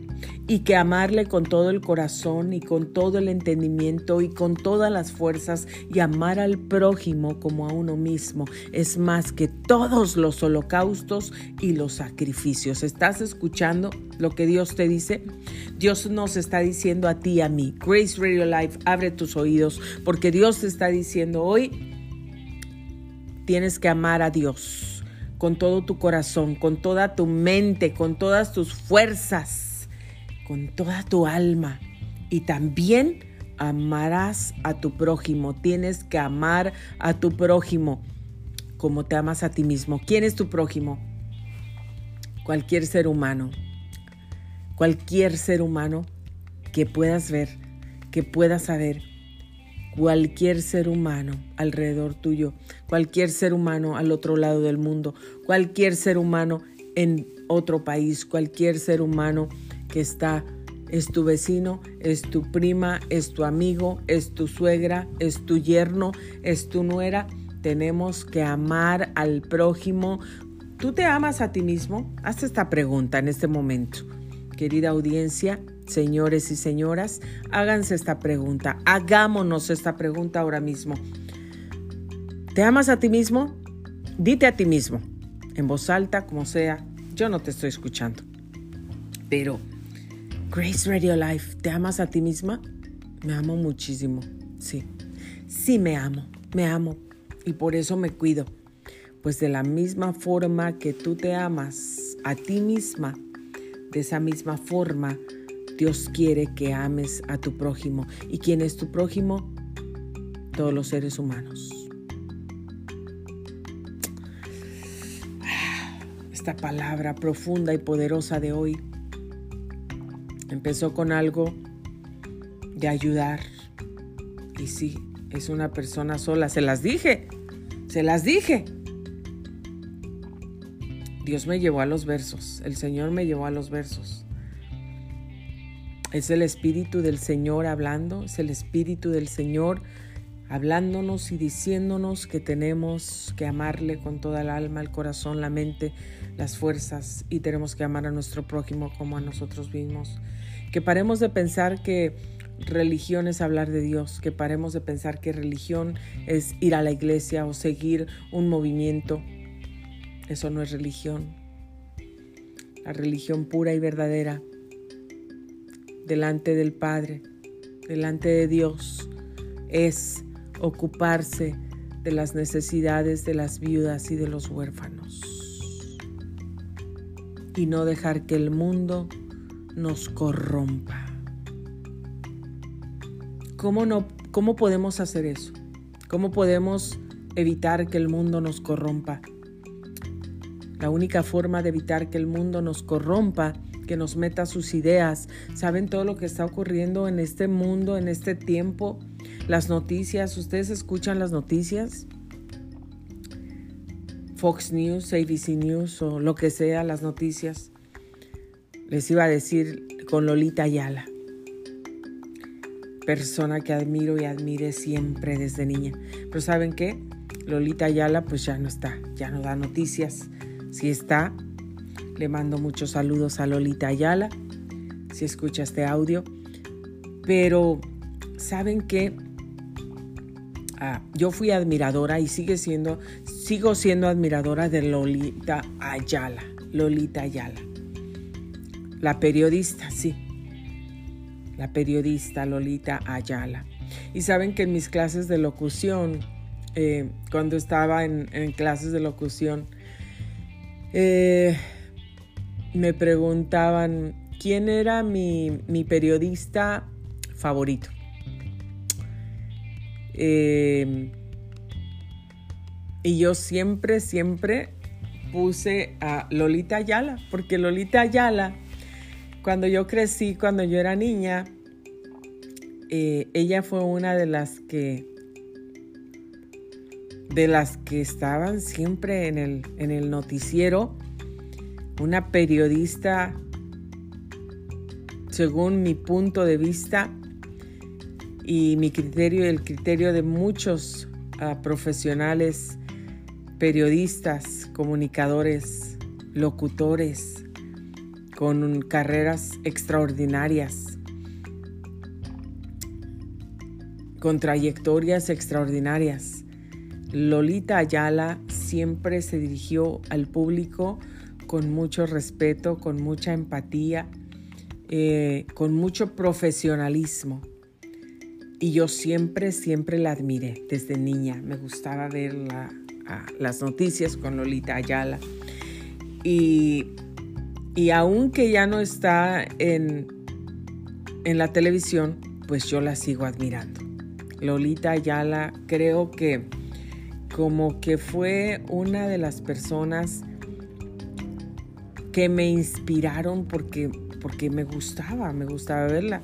y que amarle con todo el corazón y con todo el entendimiento y con todas las fuerzas y amar al prójimo como a uno mismo es más que todos los holocaustos y los sacrificios. ¿Estás escuchando lo que Dios te dice? Dios nos está diciendo a ti y a mí, Grace Radio Life, abre tus oídos porque Dios te está diciendo hoy, tienes que amar a Dios con todo tu corazón, con toda tu mente, con todas tus fuerzas con toda tu alma y también amarás a tu prójimo. Tienes que amar a tu prójimo como te amas a ti mismo. ¿Quién es tu prójimo? Cualquier ser humano. Cualquier ser humano que puedas ver, que puedas saber. Cualquier ser humano alrededor tuyo, cualquier ser humano al otro lado del mundo, cualquier ser humano en otro país, cualquier ser humano que está, es tu vecino, es tu prima, es tu amigo, es tu suegra, es tu yerno, es tu nuera. Tenemos que amar al prójimo. ¿Tú te amas a ti mismo? Haz esta pregunta en este momento. Querida audiencia, señores y señoras, háganse esta pregunta. Hagámonos esta pregunta ahora mismo. ¿Te amas a ti mismo? Dite a ti mismo, en voz alta, como sea. Yo no te estoy escuchando. Pero Grace Radio Life, ¿te amas a ti misma? Me amo muchísimo, sí. Sí me amo, me amo. y por eso me cuido. Pues de la misma forma que tú te amas a ti misma, de esa misma forma Dios quiere que ames a tu prójimo. ¿Y quién es tu prójimo? Todos los seres humanos. Esta palabra profunda y poderosa de hoy empezó con algo de ayudar. Y sí, es una persona sola. Se las dije, se las dije. Dios me llevó a los versos, el Señor me llevó a los versos. Es el Espíritu del Señor hablando, es el Espíritu del Señor hablándonos y diciéndonos que tenemos que amarle con toda el alma, el corazón, la mente, las fuerzas y tenemos que amar a nuestro prójimo como a nosotros mismos. Que paremos de pensar que religión es hablar de Dios, que paremos de pensar que religión es ir a la iglesia o seguir un movimiento. Eso no es religión. La religión pura y verdadera delante del Padre, delante de Dios, es ocuparse de las necesidades de las viudas y de los huérfanos. Y no dejar que el mundo nos corrompa. ¿Cómo, no, ¿Cómo podemos hacer eso? ¿Cómo podemos evitar que el mundo nos corrompa? La única forma de evitar que el mundo nos corrompa que nos meta sus ideas. ¿Saben todo lo que está ocurriendo en este mundo, en este tiempo? Las noticias, ¿ustedes escuchan las noticias? Fox News, ABC News o lo que sea, las noticias. Les iba a decir con Lolita Ayala, persona que admiro y admire siempre desde niña. Pero ¿saben qué? Lolita Ayala pues ya no está, ya no da noticias. Si está, le mando muchos saludos a Lolita Ayala, si escucha este audio. Pero, ¿saben qué? Ah, yo fui admiradora y sigue siendo, sigo siendo admiradora de Lolita Ayala. Lolita Ayala. La periodista, sí. La periodista Lolita Ayala. Y saben que en mis clases de locución, eh, cuando estaba en, clases de locución, eh, me preguntaban quién era mi, periodista favorito. Em, y yo siempre, siempre puse a Lolita Ayala, porque Lolita Ayala, cuando yo crecí, cuando yo era niña, eh, ella fue una de las que de las que estaban siempre en el, en el noticiero. Una periodista, según mi punto de vista y mi criterio y el criterio de muchos ah, profesionales, periodistas, comunicadores, locutores, con carreras extraordinarias, con trayectorias extraordinarias. Lolita Ayala siempre se dirigió al público con mucho respeto, con mucha empatía, eh, con mucho profesionalismo. Y yo siempre, siempre la admiré desde niña. Me gustaba ver las noticias con Lolita Ayala. Y, y aunque ya no está en, en la televisión, pues yo la sigo admirando. Lolita Ayala creo que como que fue una de las personas que me inspiraron porque, porque me gustaba, me gustaba verla.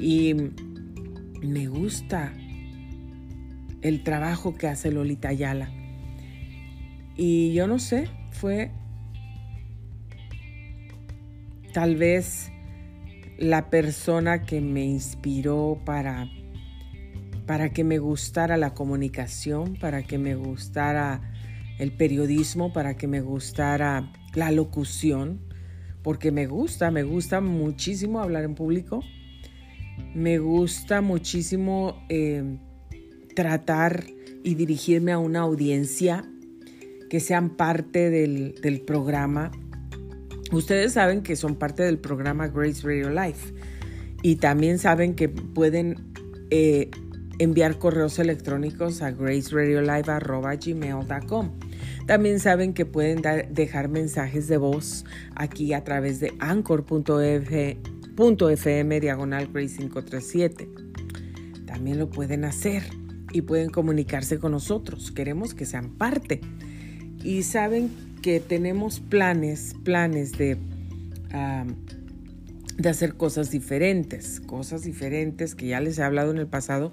Y me gusta el trabajo que hace Lolita Ayala. Y yo no sé, fue tal vez la persona que me inspiró para, para que me gustara la comunicación, para que me gustara el periodismo, para que me gustara la locución, porque me gusta, me gusta muchísimo hablar en público, me gusta muchísimo eh, tratar y dirigirme a una audiencia que sean parte del, programa. Ustedes saben que son parte del programa Grace Radio Life y también saben que pueden eh, enviar correos electrónicos a graceradiolive.gmail.com. También saben que pueden dejar mensajes de voz aquí a través de anchor.fm diagonal grace 537. También lo pueden hacer y pueden comunicarse con nosotros. Queremos que sean parte. Y saben que tenemos planes, planes de, de hacer cosas diferentes, cosas diferentes que ya les he hablado en el pasado,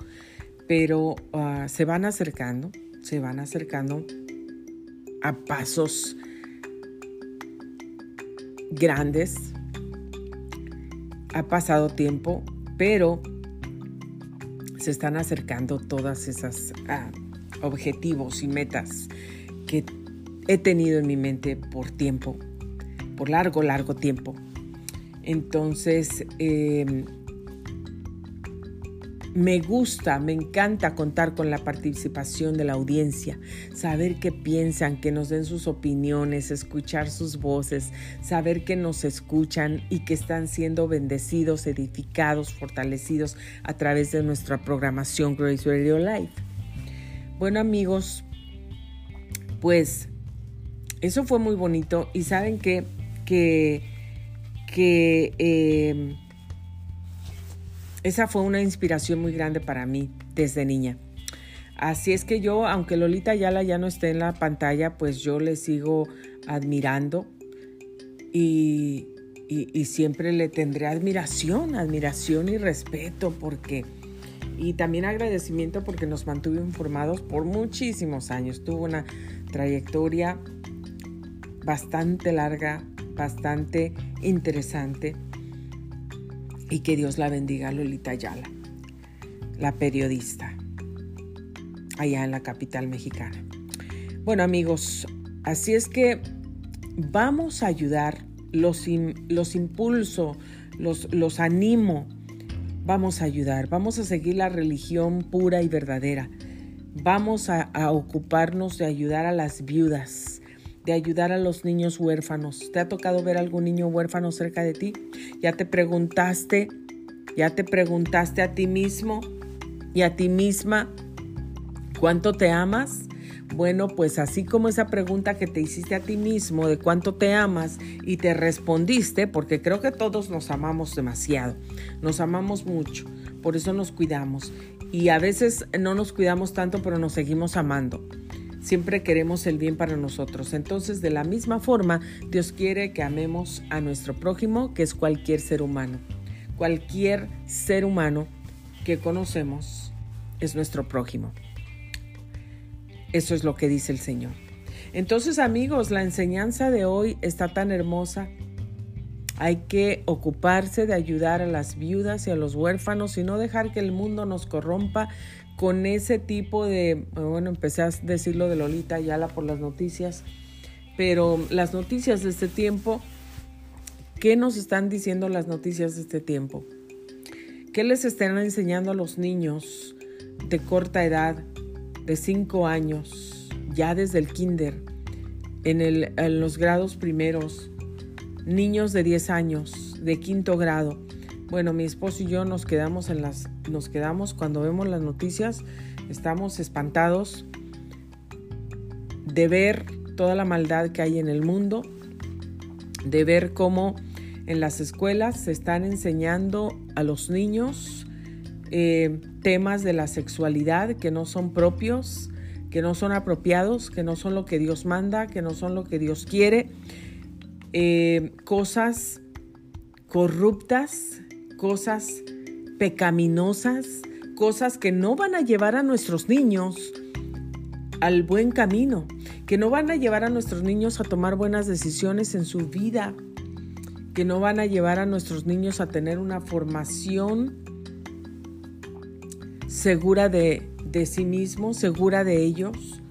pero ah, se van acercando, se van acercando a pasos grandes. Ha pasado tiempo, pero se están acercando todas esas ah, objetivos y metas que he tenido en mi mente por tiempo, por largo, largo tiempo. Entonces, em, me gusta, me encanta contar con la participación de la audiencia, saber qué piensan, que nos den sus opiniones, escuchar sus voces, saber que nos escuchan y que están siendo bendecidos, edificados, fortalecidos a través de nuestra programación Grace Radio Live. Bueno amigos, pues eso fue muy bonito y saben que, que, que em, esa fue una inspiración muy grande para mí desde niña. Así es que yo, aunque Lolita Ayala ya no esté en la pantalla, pues yo le sigo admirando y, y, siempre le tendré admiración, admiración y respeto porque... Y también agradecimiento porque nos mantuvo informados por muchísimos años. Tuvo una trayectoria bastante larga, bastante interesante. Y que Dios la bendiga Lolita Ayala, la periodista, allá en la capital mexicana. Bueno amigos, así es que vamos a ayudar, los, los impulso, los, los animo, vamos a ayudar, vamos a seguir la religión pura y verdadera, vamos a, a ocuparnos de ayudar a las viudas de ayudar a los niños huérfanos. ¿Te ha tocado ver algún niño huérfano cerca de ti? ¿Ya te preguntaste, ya te preguntaste a ti mismo y a ti misma cuánto te amas? Bueno, pues así como esa pregunta que te hiciste a ti mismo de cuánto te amas y te respondiste, porque creo que todos nos amamos demasiado, nos amamos mucho, por eso nos cuidamos. Y a veces no nos cuidamos tanto, pero nos seguimos amando siempre queremos el bien para nosotros. Entonces, de la misma forma, Dios quiere que amemos a nuestro prójimo, que es cualquier ser humano. Cualquier ser humano que conocemos es nuestro prójimo. Eso es lo que dice el Señor. Entonces, amigos, la enseñanza de hoy está tan hermosa. Hay que ocuparse de ayudar a las viudas y a los huérfanos y no dejar que el mundo nos corrompa con ese tipo de, bueno, empecé a decirlo de Lolita Ayala por las noticias, pero las noticias de este tiempo, ¿qué nos están diciendo las noticias de este tiempo? ¿Qué les están enseñando a los niños de corta edad, de 5 años, ya desde el kinder, en, los grados primeros, niños de 10 años, de quinto grado? Bueno, mi esposo y yo nos quedamos en las nos quedamos cuando vemos las noticias, estamos espantados de ver toda la maldad que hay en el mundo, de ver cómo en las escuelas se están enseñando a los niños eh, temas de la sexualidad que no son propios, que no son apropiados, que no son lo que Dios manda, que no son lo que Dios quiere, eh, cosas corruptas, cosas pecaminosas, cosas que no van a llevar a nuestros niños al buen camino, que no van a llevar a nuestros niños a tomar buenas decisiones en su vida, que no van a llevar a nuestros niños a tener una formación segura de, de sí mismos, segura de ellos.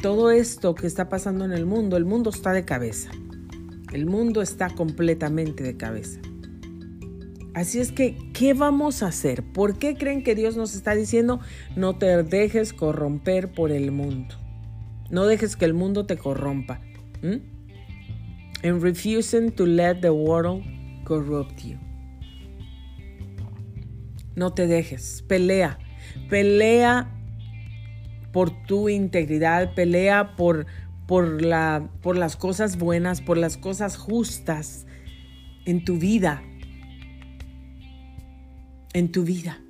Todo esto que está pasando en el mundo, el mundo está de cabeza. El mundo está completamente de cabeza. Así es que, ¿qué vamos a hacer? ¿Por qué creen que Dios nos está diciendo no te dejes corromper por el mundo? No dejes que el mundo te corrompa. And refusing to let the world corrupt you. No te dejes, pelea, Pelea por tu integridad, pelea por, por, la, por las cosas buenas, por las cosas justas en tu vida. En tu vida.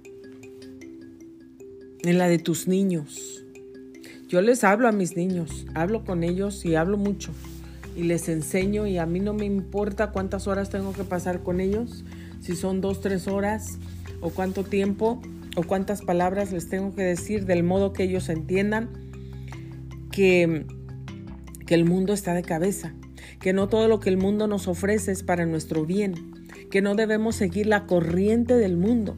En la de tus niños. Yo les hablo a mis niños, hablo con ellos y hablo mucho. Y les enseño y a mí no me importa cuántas horas tengo que pasar con ellos, si son dos, tres horas o cuánto tiempo o cuántas palabras les tengo que decir del modo que ellos entiendan que, que el mundo está de cabeza, que no todo lo que el mundo nos ofrece es para nuestro bien, que no debemos seguir la corriente del mundo.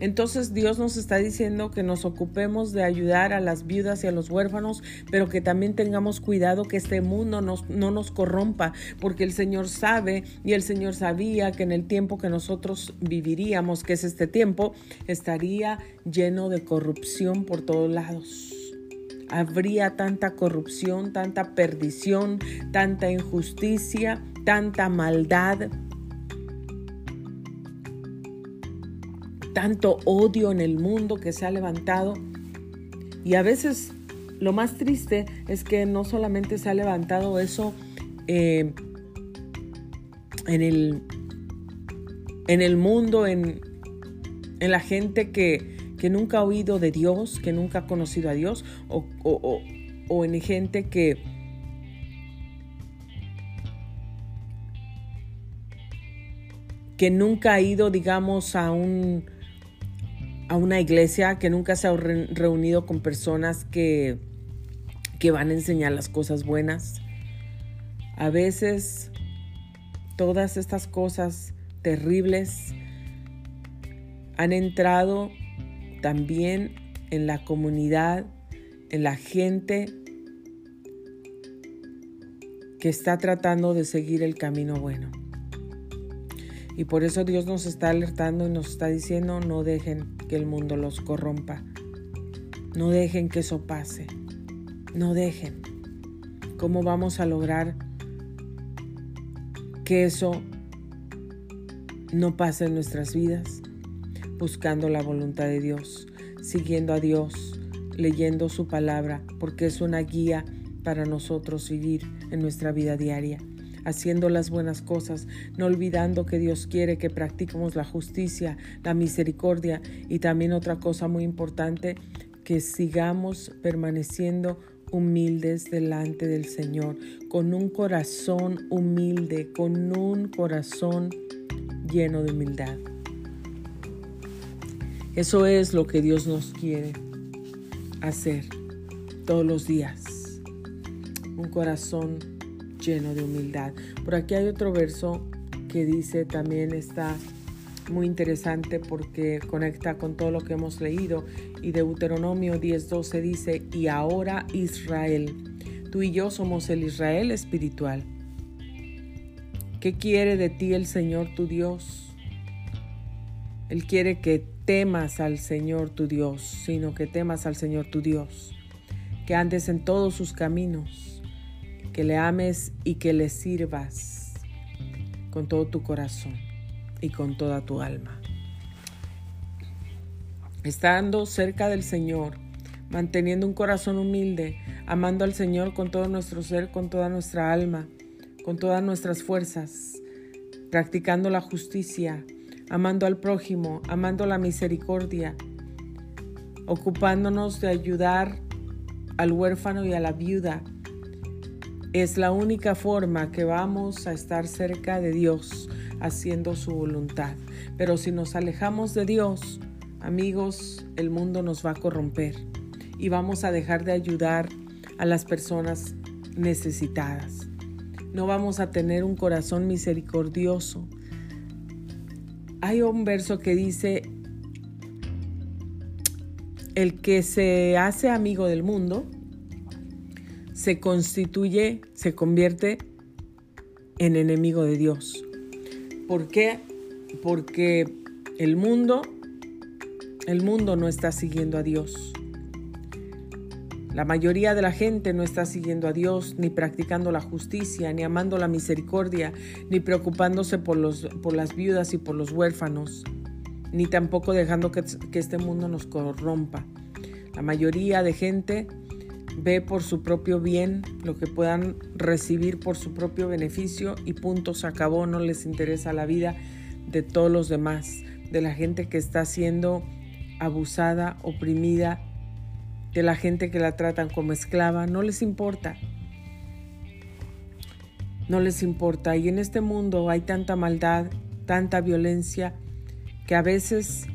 Entonces Dios nos está diciendo que nos ocupemos de ayudar a las viudas y a los huérfanos, pero que también tengamos cuidado que este mundo no nos corrompa, porque el Señor sabe y el Señor sabía que en el tiempo que nosotros viviríamos, que es este tiempo, estaría lleno de corrupción por todos lados habría tanta corrupción, tanta perdición, tanta injusticia, tanta maldad, tanto odio en el mundo que se ha levantado. Y a veces lo más triste es que no solamente se ha levantado eso eh, en, el, en el mundo, en, en la gente que, que, nunca ha oído de Dios, que nunca ha conocido a Dios, o, o, o en gente que, que nunca ha ido, digamos, a un, a una iglesia que nunca se ha reunido con personas que, que van a enseñar las cosas buenas. A veces todas estas cosas terribles han entrado también en la comunidad, en la gente que está tratando de seguir el camino bueno. Y por eso Dios nos está alertando y nos está diciendo, no dejen que el mundo los corrompa. No dejen que eso pase. No dejen. ¿Cómo vamos a lograr que eso no pase en nuestras vidas? Buscando la voluntad de Dios, siguiendo a Dios, leyendo su palabra, porque es una guía para nosotros vivir en nuestra vida diaria haciendo las buenas cosas, no olvidando que Dios quiere que practiquemos la justicia, la misericordia y también otra cosa muy importante, que sigamos permaneciendo humildes delante del Señor, con un corazón humilde, con un corazón lleno de humildad. Eso es lo que Dios nos quiere hacer todos los días. Un corazón lleno de humildad. Por aquí hay otro verso que dice también está muy interesante porque conecta con todo lo que hemos leído y Deuteronomio 10:12 dice, y ahora Israel, tú y yo somos el Israel espiritual. ¿Qué quiere de ti el Señor tu Dios? Él quiere que temas al Señor tu Dios, sino que temas al Señor tu Dios, que andes en todos sus caminos que le ames y que le sirvas con todo tu corazón y con toda tu alma. Estando cerca del Señor, manteniendo un corazón humilde, amando al Señor con todo nuestro ser, con toda nuestra alma, con todas nuestras fuerzas, practicando la justicia, amando al prójimo, amando la misericordia, ocupándonos de ayudar al huérfano y a la viuda, es la única forma que vamos a estar cerca de Dios haciendo su voluntad. Pero si nos alejamos de Dios, amigos, el mundo nos va a corromper y vamos a dejar de ayudar a las personas necesitadas. No vamos a tener un corazón misericordioso. Hay un verso que dice, el que se hace amigo del mundo se constituye, se convierte en enemigo de Dios. ¿Por qué? Porque el mundo, el mundo no está siguiendo a Dios. La mayoría de la gente no está siguiendo a Dios, ni practicando la justicia, ni amando la misericordia, ni preocupándose por, los, por las viudas y por los huérfanos, ni tampoco dejando que, que este mundo nos corrompa. La mayoría de gente ve por su propio bien lo que puedan recibir por su propio beneficio y punto, se acabó, no les interesa la vida de todos los demás, de la gente que está siendo abusada, oprimida, de la gente que la tratan como esclava, no les importa. No les importa. Y en este mundo hay tanta maldad, tanta violencia, que a veces,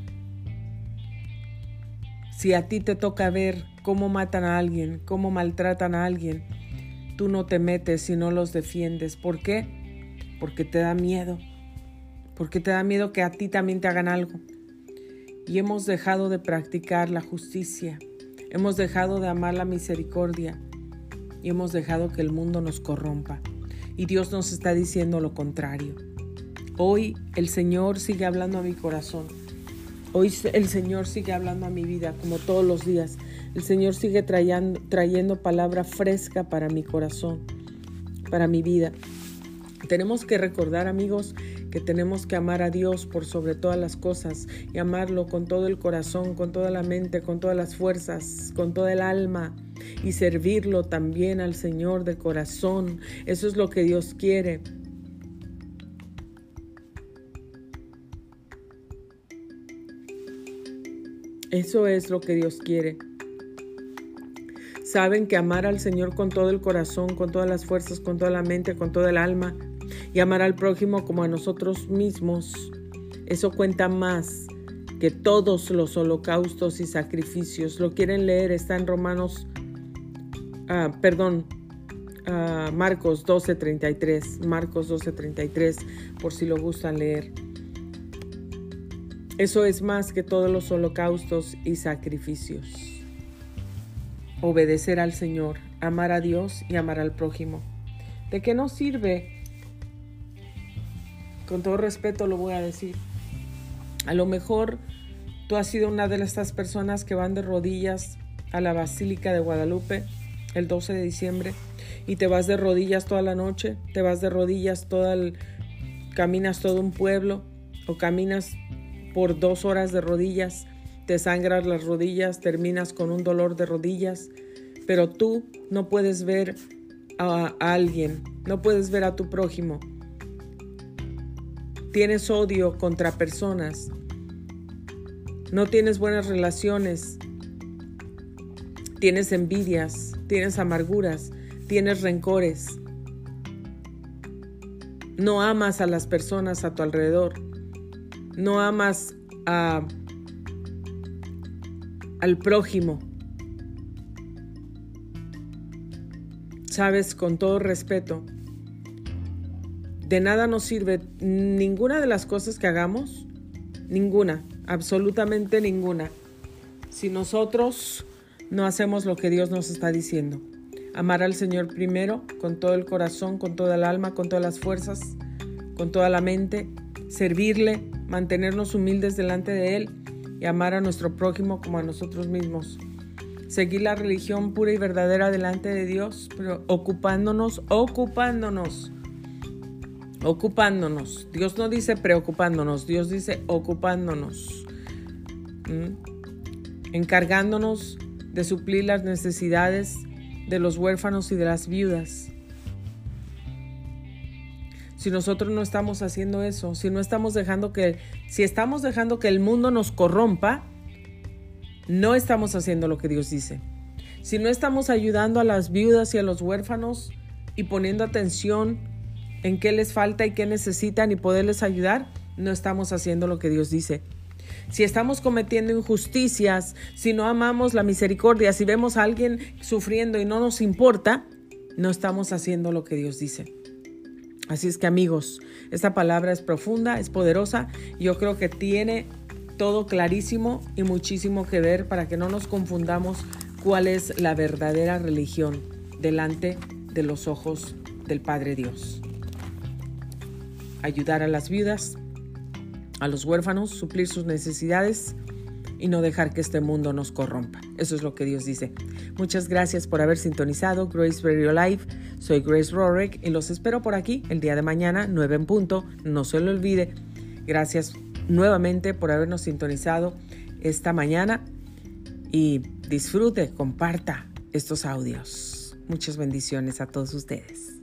si a ti te toca ver cómo matan a alguien, cómo maltratan a alguien, tú no te metes y no los defiendes. ¿Por qué? Porque te da miedo. Porque te da miedo que a ti también te hagan algo. Y hemos dejado de practicar la justicia Hemos dejado de amar la misericordia y hemos dejado que el mundo nos corrompa. Y Dios nos está diciendo lo contrario. Hoy el Señor sigue hablando a mi corazón. Hoy el Señor sigue hablando a mi vida, como todos los días. El Señor sigue trayendo, trayendo palabra fresca para mi corazón, para mi vida. Tenemos que recordar, amigos, que tenemos que amar a Dios por sobre todas las cosas y amarlo con todo el corazón, con toda la mente, con todas las fuerzas, con toda el alma y servirlo también al Señor de corazón. Eso es lo que Dios quiere. Eso es lo que Dios quiere. Saben que amar al Señor con todo el corazón, con todas las fuerzas, con toda la mente, con toda el alma, y amar al prójimo como a nosotros mismos. Eso cuenta más que todos los holocaustos y sacrificios. Lo quieren leer, está en Romanos, ah, perdón, uh, Marcos 12:33, Marcos 12:33, por si lo gustan leer. Eso es más que todos los holocaustos y sacrificios. Obedecer al Señor, amar a Dios y amar al prójimo. ¿De qué nos sirve con todo respeto lo voy a decir. A lo mejor tú has sido una de estas personas que van de rodillas a la Basílica de Guadalupe el 12 de diciembre y te vas de rodillas toda la noche, te vas de rodillas toda el, caminas todo un pueblo o caminas por dos horas de rodillas, te sangras las rodillas, terminas con un dolor de rodillas, pero tú no puedes ver a alguien, no puedes ver a tu prójimo, tienes odio contra personas, no tienes buenas relaciones, tienes envidias, tienes amarguras, tienes rencores, no amas a las personas a tu alrededor, no amas a, al prójimo. Sabes, con todo respeto, de nada nos sirve ninguna de las cosas que hagamos, ninguna, absolutamente ninguna, si nosotros no hacemos lo que Dios nos está diciendo. Amar al Señor primero, con todo el corazón, con toda el alma, con todas las fuerzas, con toda la mente, servirle, mantenernos humildes delante de Él y amar a nuestro prójimo como a nosotros mismos. Seguir la religión pura y verdadera delante de Dios, pero ocupándonos, ocupándonos ocupándonos. Dios no dice preocupándonos, Dios dice ocupándonos. Encargándonos de suplir las necesidades de los huérfanos y de las viudas. Si nosotros no estamos haciendo eso, si no estamos dejando que, si estamos dejando que el mundo nos corrompa, no estamos haciendo lo que Dios dice. Si no estamos ayudando a las viudas y a los huérfanos y poniendo atención en qué les falta y qué necesitan y poderles ayudar, no estamos haciendo lo que Dios dice. Si estamos cometiendo injusticias, si no amamos la misericordia, si vemos a alguien sufriendo y no nos importa, no estamos haciendo lo que Dios dice. Así es que amigos, esta palabra es profunda, es poderosa, yo creo que tiene todo clarísimo y muchísimo que ver para que no nos confundamos cuál es la verdadera religión delante de los ojos del Padre Dios. Ayudar a las viudas, a los huérfanos, suplir sus necesidades y no dejar que este mundo nos corrompa. Eso es lo que Dios dice. Muchas gracias por haber sintonizado Grace Radio Live. Soy Grace Rorick y los espero por aquí el día de mañana, 9 en punto. No se lo olvide. Gracias nuevamente por habernos sintonizado esta mañana y disfrute, comparta estos audios. Muchas bendiciones a todos ustedes.